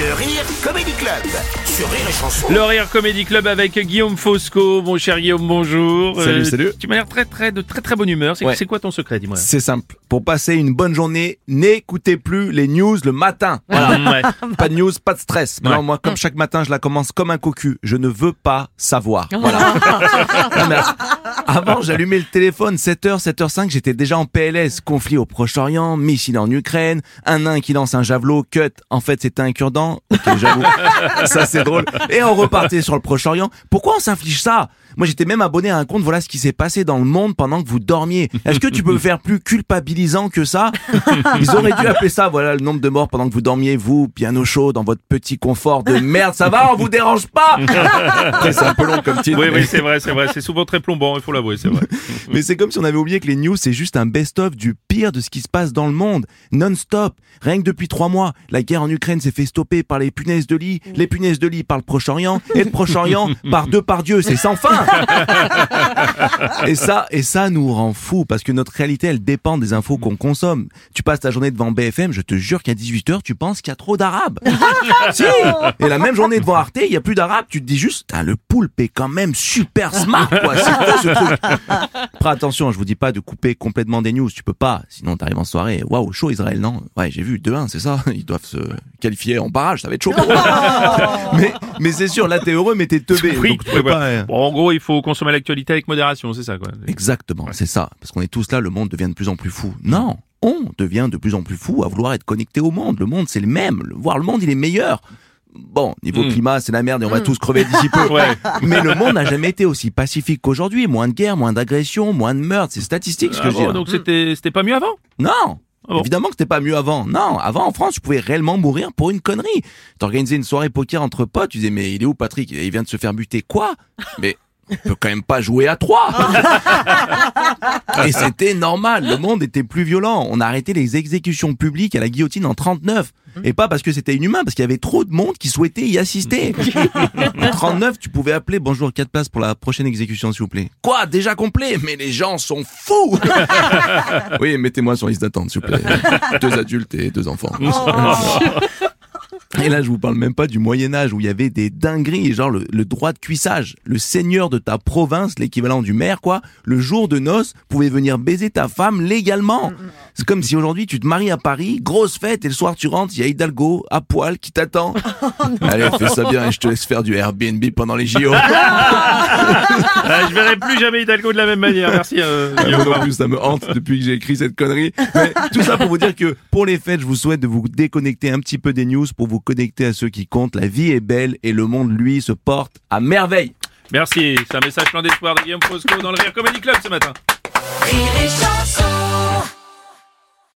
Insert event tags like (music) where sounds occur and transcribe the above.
Le Rire Comedy Club sur Rire et Chanson. Le Rire Comedy Club avec Guillaume Fosco. Mon cher Guillaume, bonjour. Euh, Salut, salut. Tu m'as l'air très, très, de très, très bonne humeur. C'est Ouais. quoi ton secret, dis-moi? C'est simple. Pour passer une bonne journée, n'écoutez plus les news le matin. Voilà. (laughs) Ouais. pas de news, pas de stress. Ouais. Non, moi, comme chaque matin, je la commence comme un cocu. Je ne veux pas savoir. (laughs) Voilà. Avant, j'allumais le téléphone, 7h, 7h05, j'étais déjà en PLS. Conflit au Proche-Orient, missile en Ukraine, un nain qui lance un javelot, cut. En fait, c'était un cure-dent. Ok, j'avoue. (laughs) ça, c'est drôle. Et on repartait sur le Proche-Orient. Pourquoi on s'inflige ça? Moi, j'étais même abonné à un compte. Voilà ce qui s'est passé dans le monde pendant que vous dormiez. Est-ce que tu peux faire plus culpabilisant que ça (laughs) Ils auraient dû appeler ça. Voilà le nombre de morts pendant que vous dormiez, vous, bien au chaud, dans votre petit confort de merde. Ça va On vous dérange pas (laughs) c'est un peu long comme titre. Oui, mais- oui, c'est vrai, c'est vrai. C'est souvent très plombant, il faut l'avouer, c'est vrai. (laughs) mais c'est comme si on avait oublié que les news, c'est juste un best-of du pire de ce qui se passe dans le monde. Non-stop. Rien que depuis trois mois, la guerre en Ukraine s'est fait stopper par les punaises de lit, les punaises de lit par le Proche-Orient, et le Proche-Orient par deux par Dieu. C'est sans fin. Et ça, et ça nous rend fous parce que notre réalité, elle dépend des infos qu'on consomme. Tu passes ta journée devant BFM, je te jure qu'à 18h, tu penses qu'il y a trop d'arabes. (laughs) si! Et la même journée devant Arte, il y a plus d'arabes, tu te dis juste, le poulpe est quand même super smart, quoi. C'est quoi ce truc? Après, attention, je vous dis pas de couper complètement des news, tu peux pas, sinon t'arrives en soirée. Waouh, chaud Israël, non? Ouais, j'ai vu 2-1, c'est ça? Ils doivent se qualifier en barrage, ça va être chaud. (laughs) mais, mais c'est sûr, là t'es heureux, mais t'es teubé. Oui, donc tu peux ouais, pas, euh, Bon, en gros, il faut consommer l'actualité avec modération, c'est ça, quoi. Exactement, c'est ça. Parce qu'on est tous là, le monde devient de plus en plus fou. Non, on devient de plus en plus fou à vouloir être connecté au monde. Le monde, c'est le même. Le- Voir le monde, il est meilleur. Bon, niveau Mm. climat, c'est la merde et on va tous crever d'ici peu. (laughs) Ouais. Mais le monde n'a jamais été aussi pacifique qu'aujourd'hui. Moins de guerre, moins d'agression, moins de meurtres. C'est statistique ce que Ah je bon, dis. donc c'était, c'était pas mieux avant? Non Ah bon Évidemment que c'était pas mieux avant. Non, avant en France, tu pouvais réellement mourir pour une connerie. T'organisais une soirée poker entre potes, tu disais mais il est où Patrick? Il vient de se faire buter. Quoi? (laughs) Mais on peut quand même pas jouer à trois. (laughs) (laughs) Et c'était normal, le monde était plus violent. On a arrêté les exécutions publiques à la guillotine en 39. Et pas parce que c'était inhumain, parce qu'il y avait trop de monde qui souhaitait y assister. (laughs) En 39, tu pouvais appeler bonjour, quatre places pour la prochaine exécution, s'il vous plaît. Quoi Déjà complet? Mais les gens sont fous (laughs) Oui, mettez-moi sur liste d'attente, s'il vous plaît. Deux adultes et deux enfants. (laughs) Et là, je vous parle même pas du Moyen Âge où il y avait des dingueries, genre le, le droit de cuissage. Le seigneur de ta province, l'équivalent du maire, quoi, le jour de noces, pouvait venir baiser ta femme légalement. C'est comme si aujourd'hui tu te maries à Paris, grosse fête, et le soir tu rentres, il y a Hidalgo à poil qui t'attend. (laughs) Allez, fais ça bien et je te laisse faire du Airbnb pendant les JO. (laughs) Ah, Je verrai plus jamais Hidalgo de la même manière. Merci, euh, Ah, plus, ça me hante depuis que j'ai écrit cette connerie. Mais tout ça pour vous dire que pour les fêtes, je vous souhaite de vous déconnecter un petit peu des news pour vous connecter à ceux qui comptent. La vie est belle et le monde, lui, se porte à merveille. Merci, c'est un message plein d'espoir de Guillaume Fosco dans le Rire Comedy Club ce matin. Rire et chanson